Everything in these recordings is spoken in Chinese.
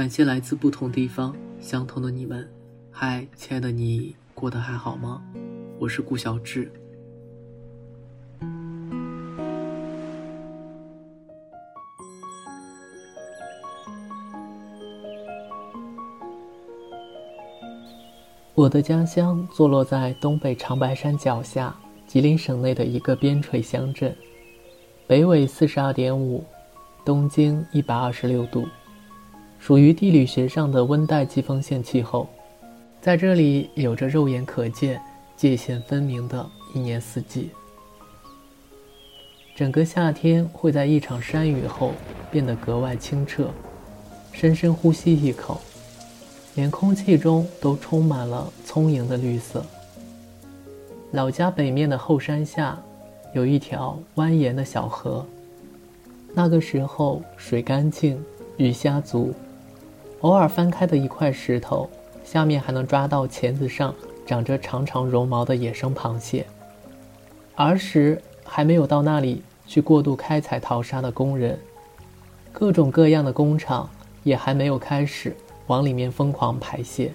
感谢来自不同地方相同的你们。嗨，亲爱的你，过得还好吗？我是顾小志。我的家乡坐落在东北长白山脚下，吉林省内的一个边陲乡镇，北纬四十二点五，东经一百二十六度，属于地理学上的温带季风性气候。在这里，有着肉眼可见、界限分明的一年四季。整个夏天会在一场山雨后变得格外清澈，深深呼吸一口。连空气中都充满了聪颖的绿色。老家北面的后山下，有一条蜿蜒的小河。那个时候水干净，鱼虾足，偶尔翻开的一块石头，下面还能抓到钳子上长着长长绒毛的野生螃蟹。儿时还没有到那里去过度开采淘沙的工人，各种各样的工厂也还没有开始。往里面疯狂排泄。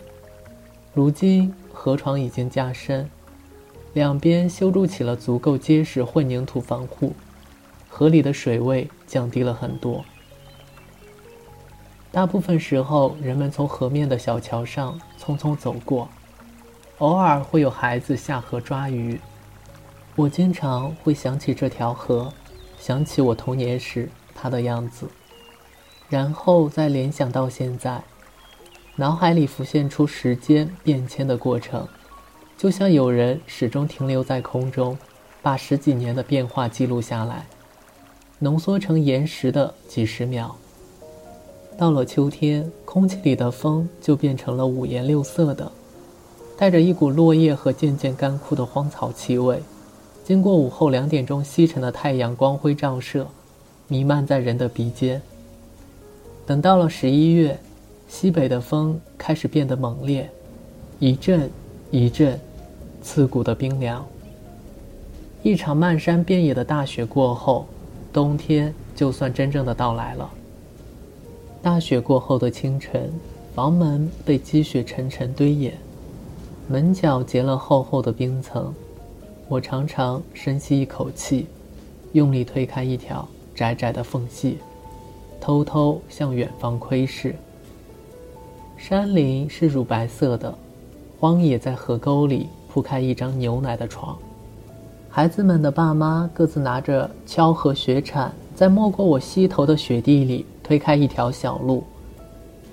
如今河床已经加深，两边修筑起了足够结实混凝土防护，河里的水位降低了很多。大部分时候，人们从河面的小桥上匆匆走过，偶尔会有孩子下河抓鱼。我经常会想起这条河，想起我童年时它的样子，然后再联想到现在。脑海里浮现出时间变迁的过程，就像有人始终停留在空中，把十几年的变化记录下来，浓缩成延时的几十秒。到了秋天，空气里的风就变成了五颜六色的，带着一股落叶和渐渐干枯的荒草气味，经过午后两点钟西沉的太阳光辉照射，弥漫在人的鼻尖。等到了十一月。西北的风开始变得猛烈，一阵一阵，刺骨的冰凉。一场漫山遍野的大雪过后，冬天就算真正的到来了。大雪过后的清晨，房门被积雪沉沉堆掩，门角结了厚厚的冰层。我常常深吸一口气，用力推开一条窄窄的缝隙，偷偷向远方窥视。山林是乳白色的，荒野在河沟里铺开一张牛奶的床。孩子们的爸妈各自拿着锹和雪铲，在没过我膝头的雪地里推开一条小路，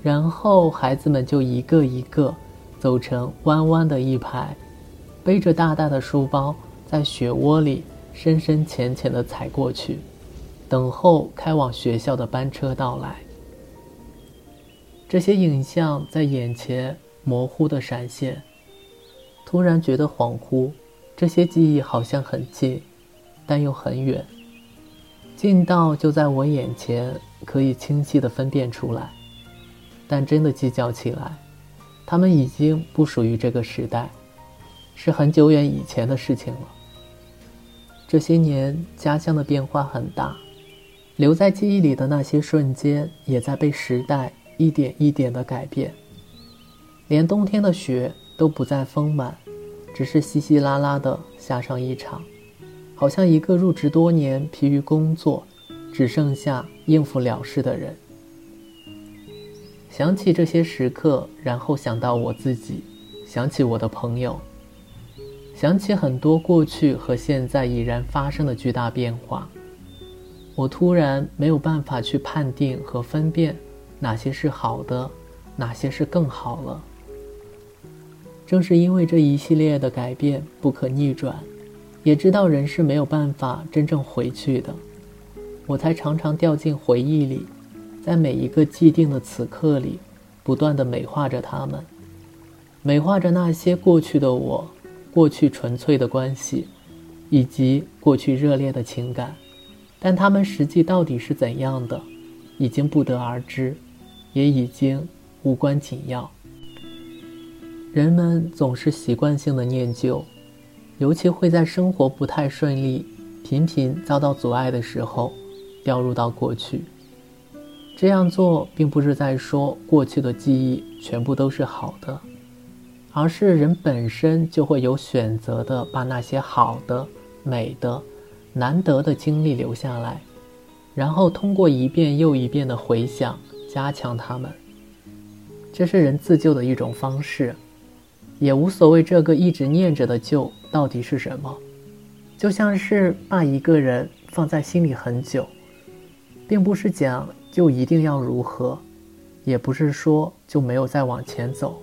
然后孩子们就一个一个走成弯弯的一排，背着大大的书包，在雪窝里深深浅浅地踩过去，等候开往学校的班车到来。这些影像在眼前模糊的闪现，突然觉得恍惚。这些记忆好像很近，但又很远，近到就在我眼前，可以清晰的分辨出来。但真的计较起来，他们已经不属于这个时代，是很久远以前的事情了。这些年，家乡的变化很大，留在记忆里的那些瞬间，也在被时代。一点一点的改变，连冬天的雪都不再丰满，只是稀稀拉拉的下上一场，好像一个入职多年、疲于工作，只剩下应付了事的人。想起这些时刻，然后想到我自己，想起我的朋友，想起很多过去和现在已然发生的巨大变化，我突然没有办法去判定和分辨。哪些是好的，哪些是更好了？正是因为这一系列的改变不可逆转，也知道人是没有办法真正回去的，我才常常掉进回忆里，在每一个既定的此刻里，不断的美化着他们，美化着那些过去的我，过去纯粹的关系，以及过去热烈的情感，但他们实际到底是怎样的，已经不得而知。也已经无关紧要。人们总是习惯性的念旧，尤其会在生活不太顺利、频频遭到阻碍的时候，掉入到过去。这样做并不是在说过去的记忆全部都是好的，而是人本身就会有选择的把那些好的、美的、难得的经历留下来，然后通过一遍又一遍的回想，加强它们。这是人自救的一种方式，也无所谓这个一直念着的旧到底是什么，就像是把一个人放在心里很久，并不是讲。就一定要如何，也不是说就没有再往前走。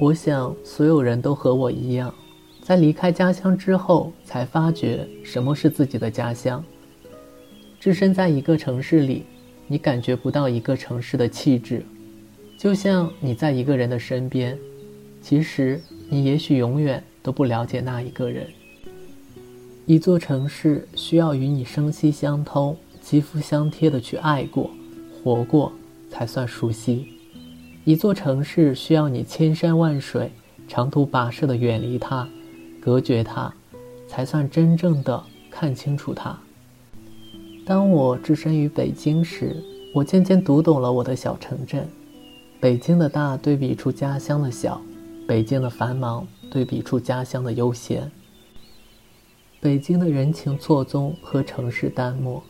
我想所有人都和我一样，在离开家乡之后，才发觉什么是自己的家乡。置身在一个城市里，你感觉不到一个城市的气质，就像你在一个人的身边，其实你也许永远都不了解那一个人。一座城市需要与你声息相通。肌肤相贴的去爱过、活过，才算熟悉。一座城市需要你千山万水、长途跋涉的远离它、隔绝它，才算真正的看清楚它。当我置身于北京时，我渐渐读懂了我的小城镇。北京的大对比出家乡的小，北京的繁忙对比出家乡的悠闲。北京的人情错综和城市淡漠。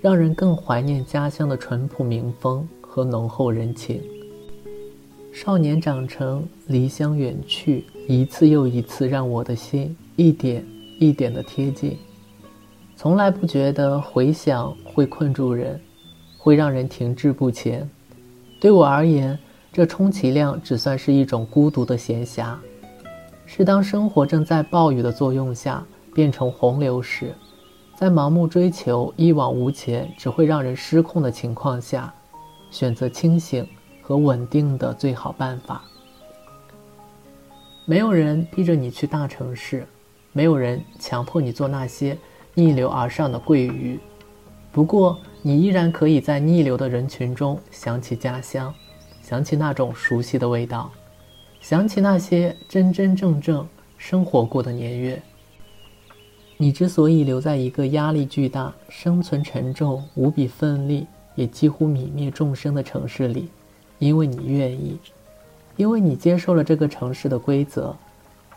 让人更怀念家乡的淳朴民风和浓厚人情。少年长成，离乡远去，一次又一次，让我的心一点一点的贴近。从来不觉得回想会困住人，会让人停滞不前。对我而言，这充其量只算是一种孤独的闲暇，是当生活正在暴雨的作用下变成洪流时。在盲目追求一往无前、只会让人失控的情况下，选择清醒和稳定的最好办法。没有人逼着你去大城市，没有人强迫你做那些逆流而上的鳜鱼。不过，你依然可以在逆流的人群中想起家乡，想起那种熟悉的味道，想起那些真真正正生活过的年月。你之所以留在一个压力巨大、生存沉重、无比奋力，也几乎泯灭众生的城市里，因为你愿意，因为你接受了这个城市的规则，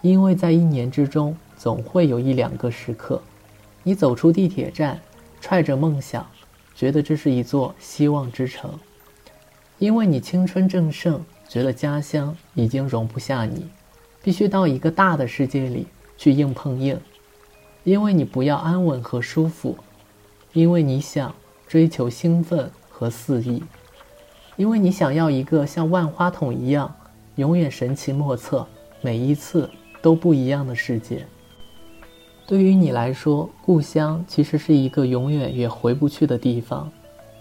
因为在一年之中总会有一两个时刻，你走出地铁站，揣着梦想，觉得这是一座希望之城，因为你青春正盛，觉得家乡已经容不下你，必须到一个大的世界里去硬碰硬。因为你不要安稳和舒服，因为你想追求兴奋和肆意，因为你想要一个像万花筒一样永远神奇莫测、每一次都不一样的世界。对于你来说，故乡其实是一个永远也回不去的地方，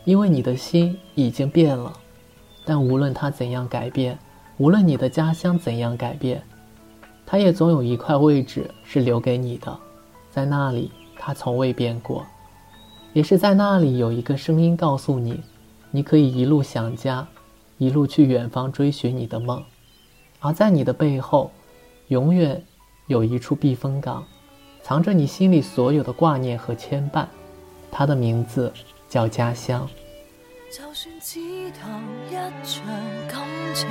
因为你的心已经变了。但无论它怎样改变，无论你的家乡怎样改变，它也总有一块位置是留给你的。在那里，他从未变过，也是在那里有一个声音告诉你，你可以一路想家，一路去远方追寻你的梦，而在你的背后，永远有一处避风港，藏着你心里所有的挂念和牵绊，它的名字叫家乡。就算只谈一场感情，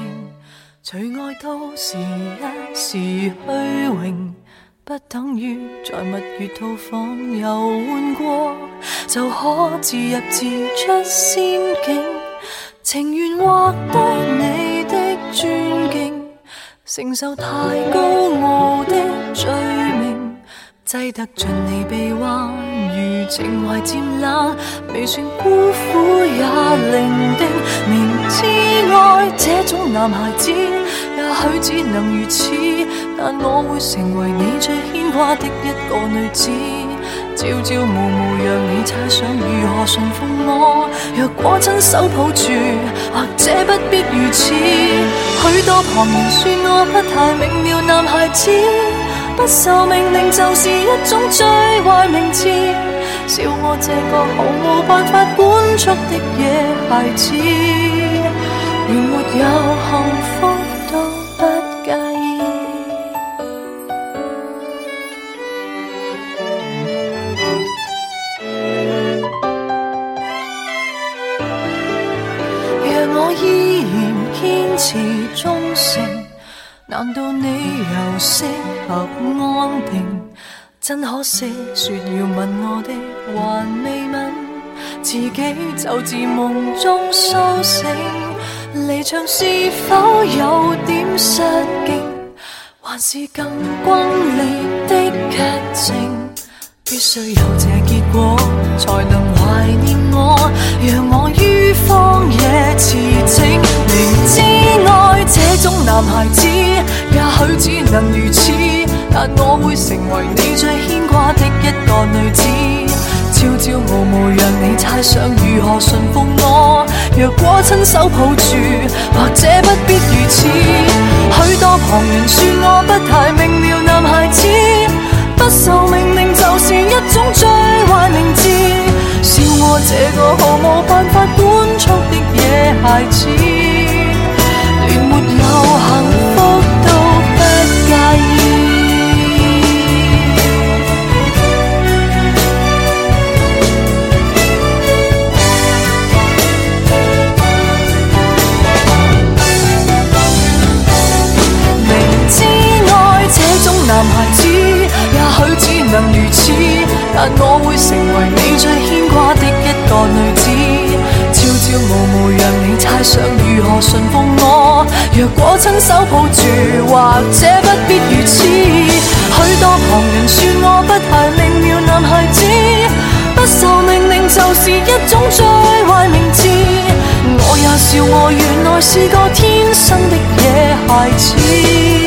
除爱都是一时虚荣。不等于在蜜月套房游玩过，就可自入自出仙境。情愿获得你的尊敬，承受太高傲的罪，挤得进你臂弯，如情怀渐冷，未算孤苦也伶仃。明知爱这种男孩子。也许只能如此，但我会成为你最牵挂的一个女子。朝朝暮暮让你猜想如何驯服我。若果亲手抱住，或者不必如此。许多旁人说我不太明了，男孩子不受命令就是一种最坏名字笑我这个毫无办法管束的野孩子连没有幸福都不介意。若我依然坚持忠诚难道你又适合安定？真可惜，说要吻我的还未吻，自己就自梦中苏醒。离场是否有点失敬，还是更轰烈的剧情？必须有这结果，才能怀念我，让我于荒野驰骋。明知爱这种男孩子，許只能如此，但我会成为你最牵挂的一个女子。朝朝暮暮让你猜想如何驯服我，若果亲手抱住，或者不必如此。许多旁人说我不太明了，男孩子不受命令。就是一种最坏名字，笑我这个毫无办法管束的野孩子，如何馴服我，若果亲手抱住，或者不必如此。许多旁人说我不太明了，男孩子不受命令就是一种最坏名字。我也笑我原来是个天生的野孩子。